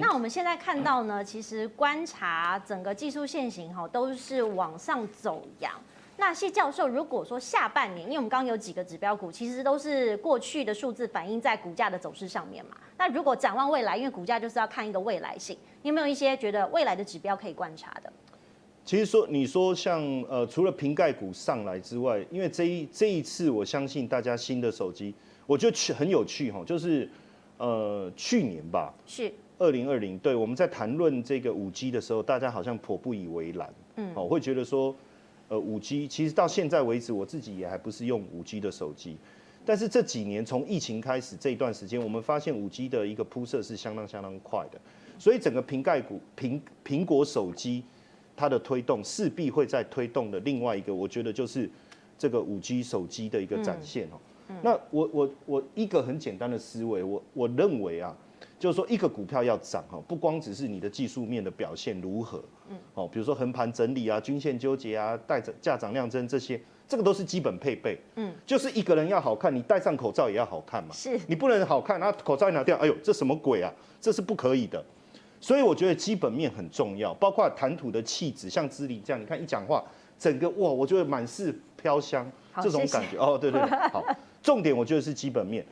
那我们现在看到呢，其实观察整个技术线型哈，都是往上走扬。那谢教授，如果说下半年，因为我们刚刚有几个指标股，其实都是过去的数字反映在股价的走势上面嘛。那如果展望未来，因为股价就是要看一个未来性，你有没有一些觉得未来的指标可以观察的？其实说，你说像呃，除了瓶盖股上来之外，因为这一这一次，我相信大家新的手机，我觉得很有趣哈，就是呃去年吧，是二零二零，对，我们在谈论这个五 G 的时候，大家好像颇不以为然，嗯，哦，会觉得说。呃，五 G 其实到现在为止，我自己也还不是用五 G 的手机。但是这几年从疫情开始这一段时间，我们发现五 G 的一个铺设是相当相当快的，所以整个瓶盖股苹苹果手机它的推动势必会在推动的另外一个，我觉得就是这个五 G 手机的一个展现哦。那我我我一个很简单的思维，我我认为啊。就是说，一个股票要涨哈，不光只是你的技术面的表现如何，嗯，哦，比如说横盘整理啊、均线纠结啊、带着价涨量增这些，这个都是基本配备，嗯，就是一个人要好看，你戴上口罩也要好看嘛，是，你不能好看，然后口罩一拿掉，哎呦，这什么鬼啊？这是不可以的。所以我觉得基本面很重要，包括谈吐的气质，像姿麟这样，你看一讲话，整个哇，我觉得满是飘香，这种感觉，哦，对对对，好，重点我觉得是基本面。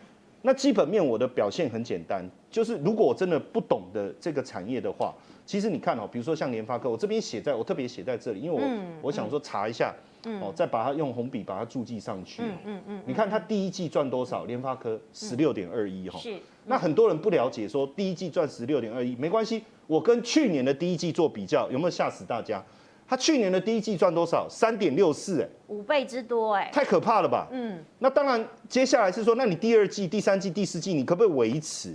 那基本面我的表现很简单，就是如果我真的不懂的这个产业的话，其实你看哦，比如说像联发科，我这边写在我特别写在这里，因为我、嗯、我想说查一下，哦、嗯，再把它用红笔把它注记上去。嗯嗯嗯。你看它第一季赚多少？联发科十六点二一哈。是。那很多人不了解，说第一季赚十六点二一，没关系，我跟去年的第一季做比较，有没有吓死大家？他去年的第一季赚多少？三点六四，哎，五倍之多，哎，太可怕了吧？嗯，那当然，接下来是说，那你第二季、第三季、第四季，你可不可以维持？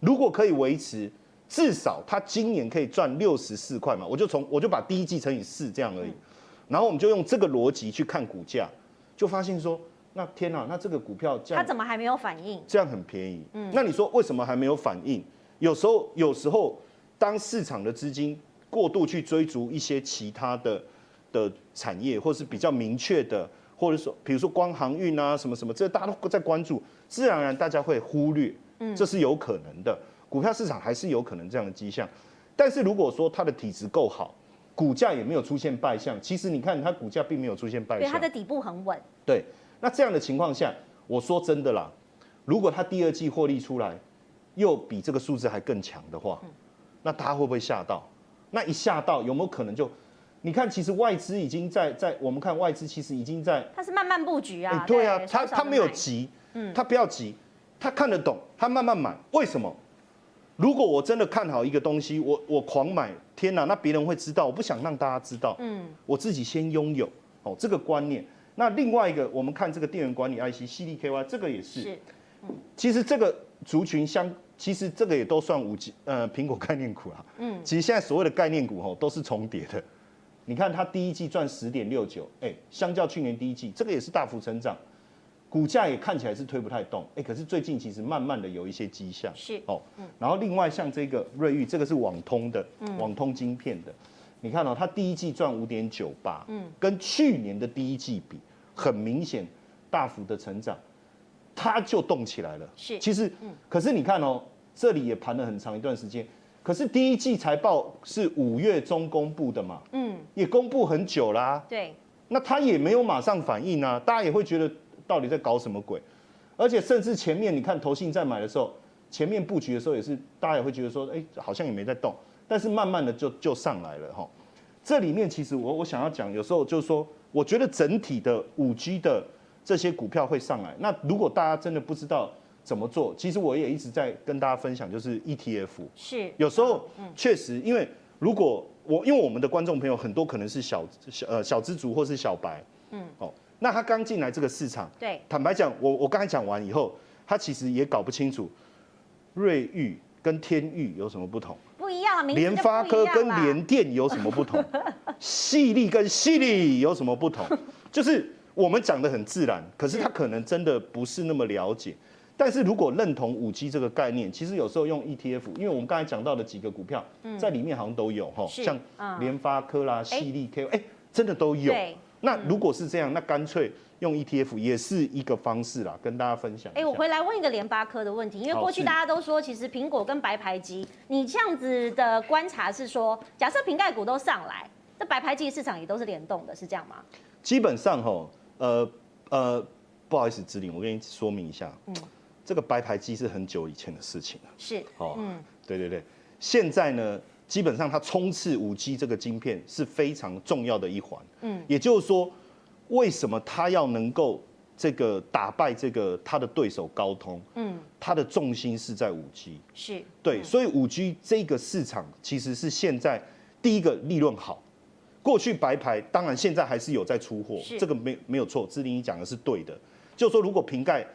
如果可以维持，至少他今年可以赚六十四块嘛？我就从我就把第一季乘以四这样而已，然后我们就用这个逻辑去看股价，就发现说，那天哪，那这个股票这样，它怎么还没有反应？这样很便宜，嗯，那你说为什么还没有反应？有时候，有时候当市场的资金。过度去追逐一些其他的的产业，或是比较明确的，或者说，比如说光航运啊，什么什么，这大家都在关注，自然而然大家会忽略，嗯，这是有可能的。股票市场还是有可能这样的迹象，但是如果说它的体质够好，股价也没有出现败象，其实你看它股价并没有出现败象，对，它的底部很稳。对，那这样的情况下，我说真的啦，如果它第二季获利出来，又比这个数字还更强的话，那它会不会吓到？那一下到有没有可能就，你看，其实外资已经在在我们看外资其实已经在，它是慢慢布局啊，欸、对啊，他他没有急，嗯，他不要急，他看得懂，他慢慢买，为什么？如果我真的看好一个东西，我我狂买，天哪，那别人会知道，我不想让大家知道，嗯，我自己先拥有，哦，这个观念。那另外一个，我们看这个电源管理 IC CDKY，这个也是，是，嗯，其实这个族群相。其实这个也都算五 G，呃，苹果概念股啊。嗯。其实现在所谓的概念股吼都是重叠的。你看它第一季赚十点六九，哎，相较去年第一季，这个也是大幅成长，股价也看起来是推不太动，哎，可是最近其实慢慢的有一些迹象。是。哦。嗯。然后另外像这个瑞昱，这个是网通的，网通晶片的。你看哦，它第一季赚五点九八，嗯，跟去年的第一季比，很明显大幅的成长。它就动起来了，是，其实，可是你看哦，这里也盘了很长一段时间，可是第一季财报是五月中公布的嘛，嗯，也公布很久啦，啊，对，那它也没有马上反应啊，大家也会觉得到底在搞什么鬼，而且甚至前面你看投信在买的时候，前面布局的时候也是，大家也会觉得说，哎，好像也没在动，但是慢慢的就就上来了哈，这里面其实我我想要讲，有时候就是说，我觉得整体的五 G 的。这些股票会上来。那如果大家真的不知道怎么做，其实我也一直在跟大家分享，就是 ETF。是。有时候确实，因为如果我因为我们的观众朋友很多可能是小小呃小资族或是小白，嗯，哦，那他刚进来这个市场，对，坦白讲，我我刚才讲完以后，他其实也搞不清楚瑞玉跟天钰有什么不同，不一样，联发科跟联电有什么不同，矽力跟矽力有什么不同，就是。我们讲的很自然，可是他可能真的不是那么了解。但是如果认同五 G 这个概念，其实有时候用 ETF，因为我们刚才讲到的几个股票，在里面好像都有哈，像联发科啦、矽力 K，哎，真的都有。那如果是这样，那干脆用 ETF 也是一个方式啦，跟大家分享。哎，我回来问一个联发科的问题，因为过去大家都说，其实苹果跟白牌机，你这样子的观察是说，假设瓶盖股都上来，那白牌机市场也都是联动的，是这样吗？基本上吼，呃呃，不好意思，指令，我跟你说明一下，嗯，这个白牌机是很久以前的事情了，是，哦，嗯，对对对，现在呢。基本上，它冲刺五 G 这个晶片是非常重要的一环。嗯，也就是说，为什么它要能够这个打败这个它的对手高通？嗯，它的重心是在五 G。是，对，所以五 G 这个市场其实是现在第一个利润好。过去白牌，当然现在还是有在出货，这个没没有错。志玲你讲的是对的，就是说如果瓶盖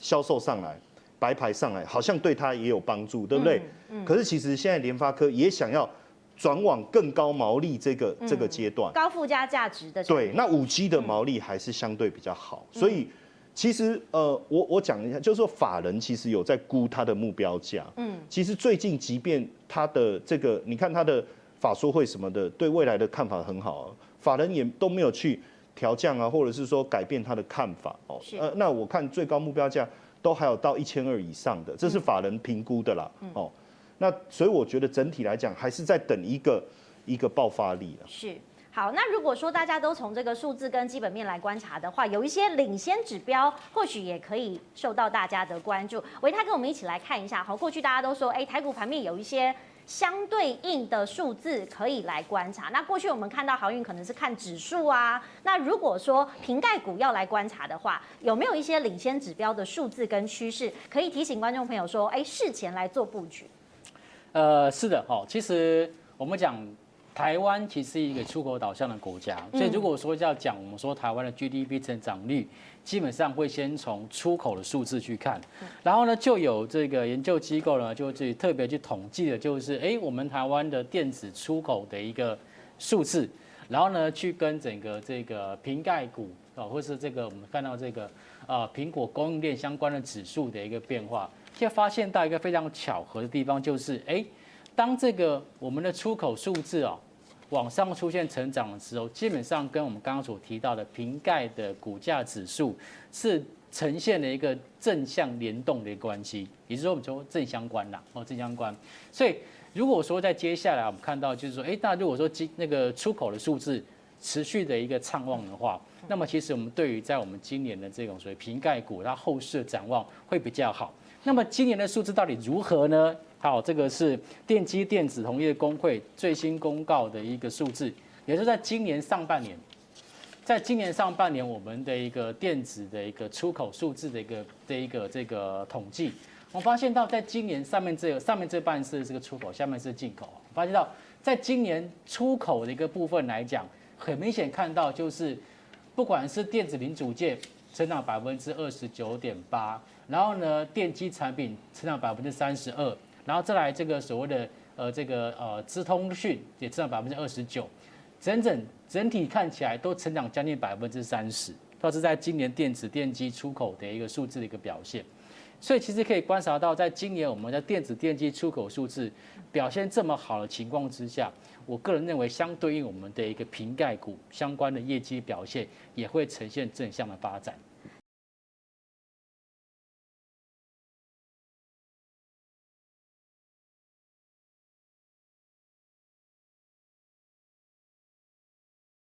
销售上来。白牌上来好像对他也有帮助，对不对？嗯嗯、可是其实现在联发科也想要转往更高毛利这个、嗯、这个阶段，高附加价值的。对，那五 G 的毛利还是相对比较好，嗯、所以其实呃，我我讲一下，就是说法人其实有在估它的目标价。嗯，其实最近即便它的这个，你看它的法说会什么的，对未来的看法很好，法人也都没有去调降啊，或者是说改变他的看法哦。是呃，那我看最高目标价。都还有到一千二以上的，这是法人评估的啦。嗯、哦，那所以我觉得整体来讲，还是在等一个一个爆发力了。是，好，那如果说大家都从这个数字跟基本面来观察的话，有一些领先指标，或许也可以受到大家的关注。维泰跟我们一起来看一下。好，过去大家都说，哎，台股盘面有一些。相对应的数字可以来观察。那过去我们看到航运可能是看指数啊。那如果说瓶盖股要来观察的话，有没有一些领先指标的数字跟趋势可以提醒观众朋友说，哎，事前来做布局？呃，是的，哦，其实我们讲。台湾其实是一个出口导向的国家，所以如果说要讲我们说台湾的 GDP 成长率，基本上会先从出口的数字去看，然后呢，就有这个研究机构呢，就去特别去统计的，就是哎，我们台湾的电子出口的一个数字，然后呢，去跟整个这个瓶盖股啊，或是这个我们看到这个啊苹果供应链相关的指数的一个变化，就发现到一个非常巧合的地方，就是哎，当这个我们的出口数字哦。往上出现成长的时候，基本上跟我们刚刚所提到的瓶盖的股价指数是呈现了一个正向联动的关系，也就是说我们说正相关啦，哦正相关。所以如果说在接下来我们看到就是说，哎，那如果说今那个出口的数字持续的一个畅旺的话，那么其实我们对于在我们今年的这种所谓瓶盖股，它后市的展望会比较好。那么今年的数字到底如何呢？好，这个是电机电子同业公会最新公告的一个数字，也是在今年上半年，在今年上半年我们的一个电子的一个出口数字的一个的一个这个统计，我发现到在今年上面这个上面这半是这个出口，下面是进口，发现到在今年出口的一个部分来讲，很明显看到就是不管是电子零组件成长百分之二十九点八，然后呢电机产品成长百分之三十二。然后再来这个所谓的呃这个呃资通讯也成长百分之二十九，整整整体看起来都成长将近百分之三十，都是在今年电子电机出口的一个数字的一个表现。所以其实可以观察到，在今年我们的电子电机出口数字表现这么好的情况之下，我个人认为相对应我们的一个瓶盖股相关的业绩表现也会呈现正向的发展。